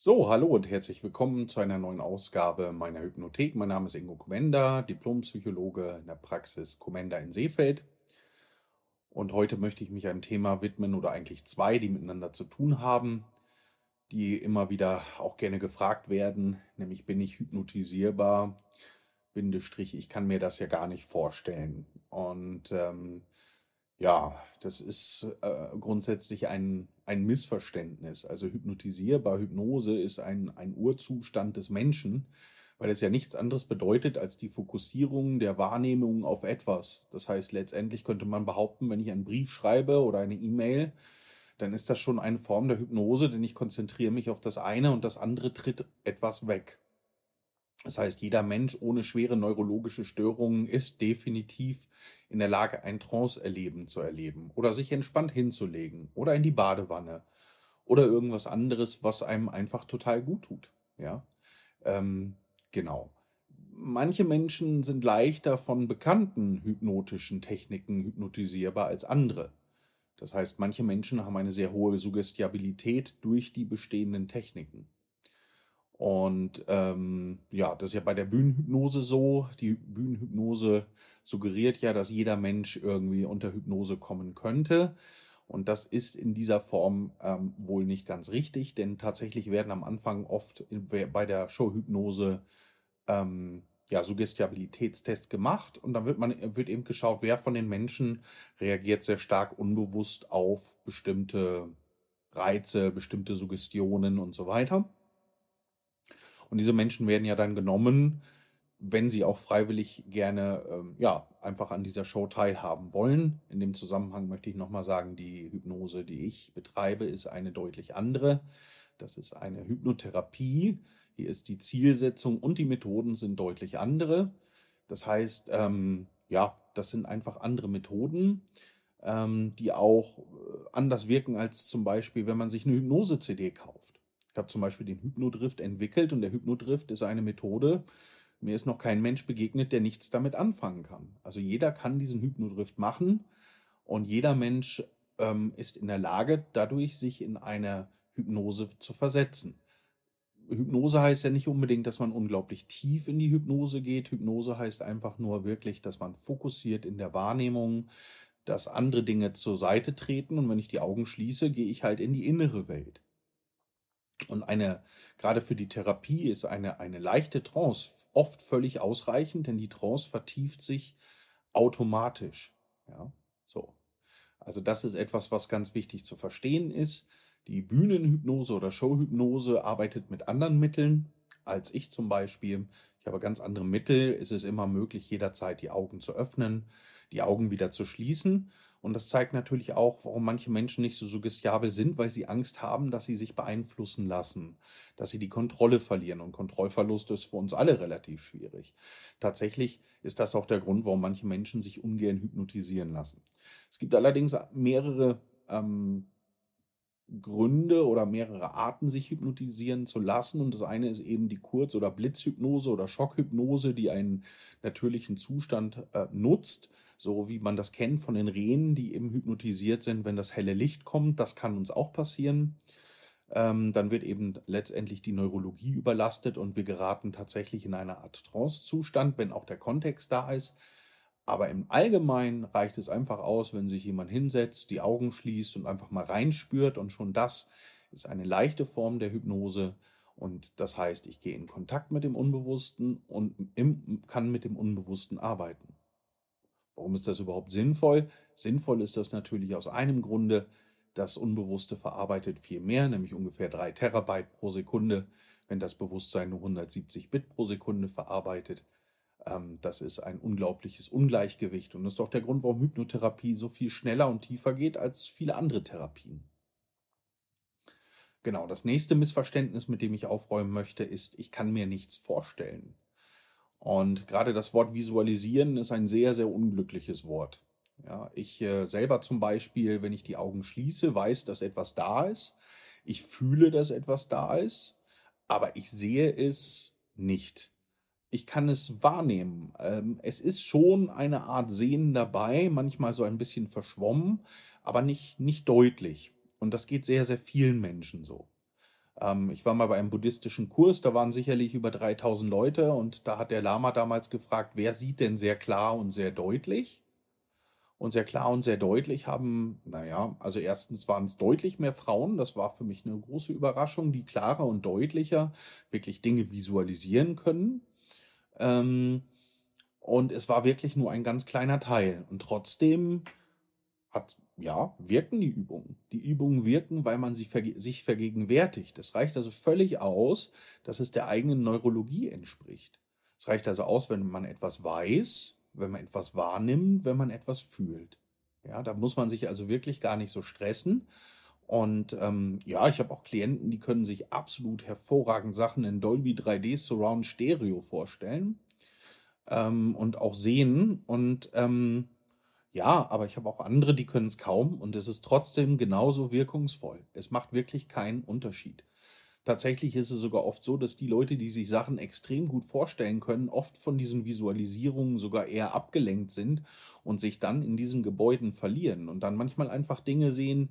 So, hallo und herzlich willkommen zu einer neuen Ausgabe meiner Hypnothek. Mein Name ist Ingo Komenda, Diplompsychologe in der Praxis Komenda in Seefeld. Und heute möchte ich mich einem Thema widmen oder eigentlich zwei, die miteinander zu tun haben, die immer wieder auch gerne gefragt werden, nämlich bin ich hypnotisierbar? Bindestrich, ich kann mir das ja gar nicht vorstellen. Und ähm, ja, das ist äh, grundsätzlich ein, ein Missverständnis. Also hypnotisierbar, Hypnose ist ein, ein Urzustand des Menschen, weil es ja nichts anderes bedeutet als die Fokussierung der Wahrnehmung auf etwas. Das heißt, letztendlich könnte man behaupten, wenn ich einen Brief schreibe oder eine E-Mail, dann ist das schon eine Form der Hypnose, denn ich konzentriere mich auf das eine und das andere tritt etwas weg. Das heißt, jeder Mensch ohne schwere neurologische Störungen ist definitiv in der Lage, ein Trance-Erleben zu erleben oder sich entspannt hinzulegen oder in die Badewanne oder irgendwas anderes, was einem einfach total gut tut. Ja, ähm, genau. Manche Menschen sind leichter von bekannten hypnotischen Techniken hypnotisierbar als andere. Das heißt, manche Menschen haben eine sehr hohe Suggestibilität durch die bestehenden Techniken. Und ähm, ja, das ist ja bei der Bühnenhypnose so. Die Bühnenhypnose suggeriert ja, dass jeder Mensch irgendwie unter Hypnose kommen könnte. Und das ist in dieser Form ähm, wohl nicht ganz richtig, denn tatsächlich werden am Anfang oft in, bei der Showhypnose ähm, ja, Suggestibilitätstest gemacht und dann wird man wird eben geschaut, wer von den Menschen reagiert sehr stark unbewusst auf bestimmte Reize, bestimmte Suggestionen und so weiter. Und diese Menschen werden ja dann genommen, wenn sie auch freiwillig gerne ähm, ja, einfach an dieser Show teilhaben wollen. In dem Zusammenhang möchte ich nochmal sagen, die Hypnose, die ich betreibe, ist eine deutlich andere. Das ist eine Hypnotherapie. Hier ist die Zielsetzung und die Methoden sind deutlich andere. Das heißt, ähm, ja, das sind einfach andere Methoden, ähm, die auch äh, anders wirken als zum Beispiel, wenn man sich eine Hypnose-CD kauft. Habe zum Beispiel den Hypnodrift entwickelt und der Hypnodrift ist eine Methode, mir ist noch kein Mensch begegnet, der nichts damit anfangen kann. Also jeder kann diesen Hypnodrift machen und jeder Mensch ähm, ist in der Lage, dadurch sich in eine Hypnose zu versetzen. Hypnose heißt ja nicht unbedingt, dass man unglaublich tief in die Hypnose geht. Hypnose heißt einfach nur wirklich, dass man fokussiert in der Wahrnehmung, dass andere Dinge zur Seite treten und wenn ich die Augen schließe, gehe ich halt in die innere Welt. Und eine, gerade für die Therapie ist eine, eine leichte Trance oft völlig ausreichend, denn die Trance vertieft sich automatisch. Ja, so. Also das ist etwas, was ganz wichtig zu verstehen ist. Die Bühnenhypnose oder Showhypnose arbeitet mit anderen Mitteln als ich zum Beispiel. Ich habe ganz andere Mittel. Es ist immer möglich, jederzeit die Augen zu öffnen, die Augen wieder zu schließen. Und das zeigt natürlich auch, warum manche Menschen nicht so suggestiabel sind, weil sie Angst haben, dass sie sich beeinflussen lassen, dass sie die Kontrolle verlieren. Und Kontrollverlust ist für uns alle relativ schwierig. Tatsächlich ist das auch der Grund, warum manche Menschen sich ungern hypnotisieren lassen. Es gibt allerdings mehrere ähm, Gründe oder mehrere Arten, sich hypnotisieren zu lassen. Und das eine ist eben die Kurz- oder Blitzhypnose oder Schockhypnose, die einen natürlichen Zustand äh, nutzt so wie man das kennt von den Rehen, die eben hypnotisiert sind, wenn das helle Licht kommt. Das kann uns auch passieren. Ähm, dann wird eben letztendlich die Neurologie überlastet und wir geraten tatsächlich in eine Art Trance-Zustand, wenn auch der Kontext da ist. Aber im Allgemeinen reicht es einfach aus, wenn sich jemand hinsetzt, die Augen schließt und einfach mal reinspürt. Und schon das ist eine leichte Form der Hypnose. Und das heißt, ich gehe in Kontakt mit dem Unbewussten und im, kann mit dem Unbewussten arbeiten. Warum ist das überhaupt sinnvoll? Sinnvoll ist das natürlich aus einem Grunde, das Unbewusste verarbeitet viel mehr, nämlich ungefähr 3 Terabyte pro Sekunde, wenn das Bewusstsein nur 170 Bit pro Sekunde verarbeitet. Ähm, das ist ein unglaubliches Ungleichgewicht und ist doch der Grund, warum Hypnotherapie so viel schneller und tiefer geht als viele andere Therapien. Genau, das nächste Missverständnis, mit dem ich aufräumen möchte, ist, ich kann mir nichts vorstellen. Und gerade das Wort visualisieren ist ein sehr, sehr unglückliches Wort. Ja, ich äh, selber zum Beispiel, wenn ich die Augen schließe, weiß, dass etwas da ist. Ich fühle, dass etwas da ist, aber ich sehe es nicht. Ich kann es wahrnehmen. Ähm, es ist schon eine Art Sehen dabei, manchmal so ein bisschen verschwommen, aber nicht, nicht deutlich. Und das geht sehr, sehr vielen Menschen so. Ähm, ich war mal bei einem buddhistischen Kurs, da waren sicherlich über 3000 Leute und da hat der Lama damals gefragt, wer sieht denn sehr klar und sehr deutlich? Und sehr klar und sehr deutlich haben, naja, also erstens waren es deutlich mehr Frauen, das war für mich eine große Überraschung, die klarer und deutlicher wirklich Dinge visualisieren können. Ähm, und es war wirklich nur ein ganz kleiner Teil. Und trotzdem hat, ja, wirken die Übungen. Die Übungen wirken, weil man sie verge sich vergegenwärtigt. Es reicht also völlig aus, dass es der eigenen Neurologie entspricht. Es reicht also aus, wenn man etwas weiß, wenn man etwas wahrnimmt, wenn man etwas fühlt. Ja, da muss man sich also wirklich gar nicht so stressen. Und ähm, ja, ich habe auch Klienten, die können sich absolut hervorragend Sachen in Dolby 3D Surround Stereo vorstellen ähm, und auch sehen. Und ähm, ja, aber ich habe auch andere, die können es kaum und es ist trotzdem genauso wirkungsvoll. Es macht wirklich keinen Unterschied. Tatsächlich ist es sogar oft so, dass die Leute, die sich Sachen extrem gut vorstellen können, oft von diesen Visualisierungen sogar eher abgelenkt sind und sich dann in diesen Gebäuden verlieren und dann manchmal einfach Dinge sehen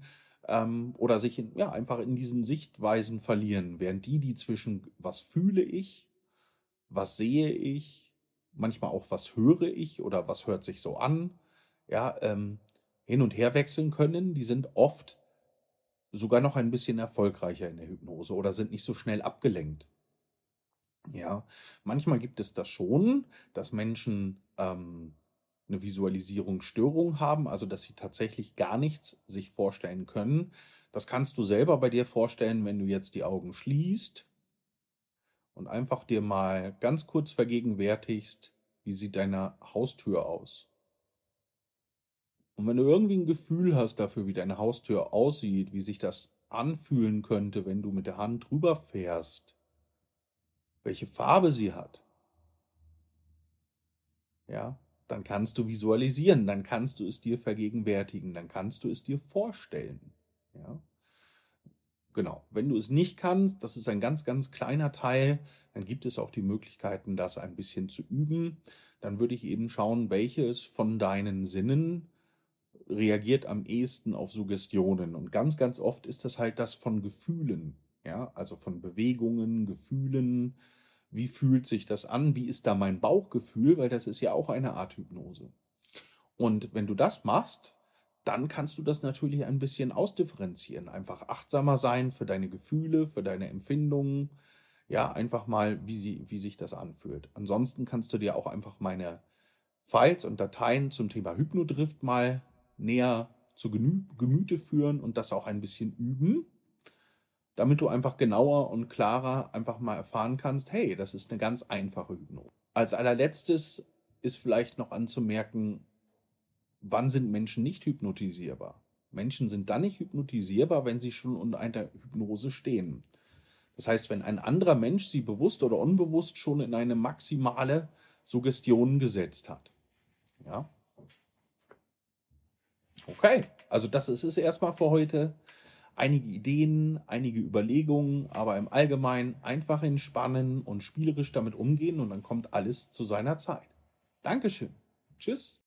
ähm, oder sich in, ja, einfach in diesen Sichtweisen verlieren, während die, die zwischen was fühle ich, was sehe ich, manchmal auch was höre ich oder was hört sich so an, ja, ähm, hin und her wechseln können, die sind oft sogar noch ein bisschen erfolgreicher in der Hypnose oder sind nicht so schnell abgelenkt. Ja, manchmal gibt es das schon, dass Menschen ähm, eine Visualisierungsstörung haben, also dass sie tatsächlich gar nichts sich vorstellen können. Das kannst du selber bei dir vorstellen, wenn du jetzt die Augen schließt und einfach dir mal ganz kurz vergegenwärtigst, wie sieht deine Haustür aus. Und wenn du irgendwie ein Gefühl hast dafür, wie deine Haustür aussieht, wie sich das anfühlen könnte, wenn du mit der Hand drüber fährst, welche Farbe sie hat, ja, dann kannst du visualisieren, dann kannst du es dir vergegenwärtigen, dann kannst du es dir vorstellen, ja. Genau. Wenn du es nicht kannst, das ist ein ganz, ganz kleiner Teil, dann gibt es auch die Möglichkeiten, das ein bisschen zu üben. Dann würde ich eben schauen, welches von deinen Sinnen reagiert am ehesten auf Suggestionen. Und ganz, ganz oft ist das halt das von Gefühlen. Ja, also von Bewegungen, Gefühlen. Wie fühlt sich das an? Wie ist da mein Bauchgefühl? Weil das ist ja auch eine Art Hypnose. Und wenn du das machst, dann kannst du das natürlich ein bisschen ausdifferenzieren. Einfach achtsamer sein für deine Gefühle, für deine Empfindungen. Ja, einfach mal, wie, sie, wie sich das anfühlt. Ansonsten kannst du dir auch einfach meine Files und Dateien zum Thema Hypnodrift mal näher zu Gemüte führen und das auch ein bisschen üben, damit du einfach genauer und klarer einfach mal erfahren kannst, hey, das ist eine ganz einfache Hypnose. Als allerletztes ist vielleicht noch anzumerken, wann sind Menschen nicht hypnotisierbar? Menschen sind dann nicht hypnotisierbar, wenn sie schon unter einer Hypnose stehen. Das heißt, wenn ein anderer Mensch sie bewusst oder unbewusst schon in eine maximale Suggestion gesetzt hat. Ja? Okay, also das ist es erstmal für heute. Einige Ideen, einige Überlegungen, aber im Allgemeinen einfach entspannen und spielerisch damit umgehen und dann kommt alles zu seiner Zeit. Dankeschön. Tschüss.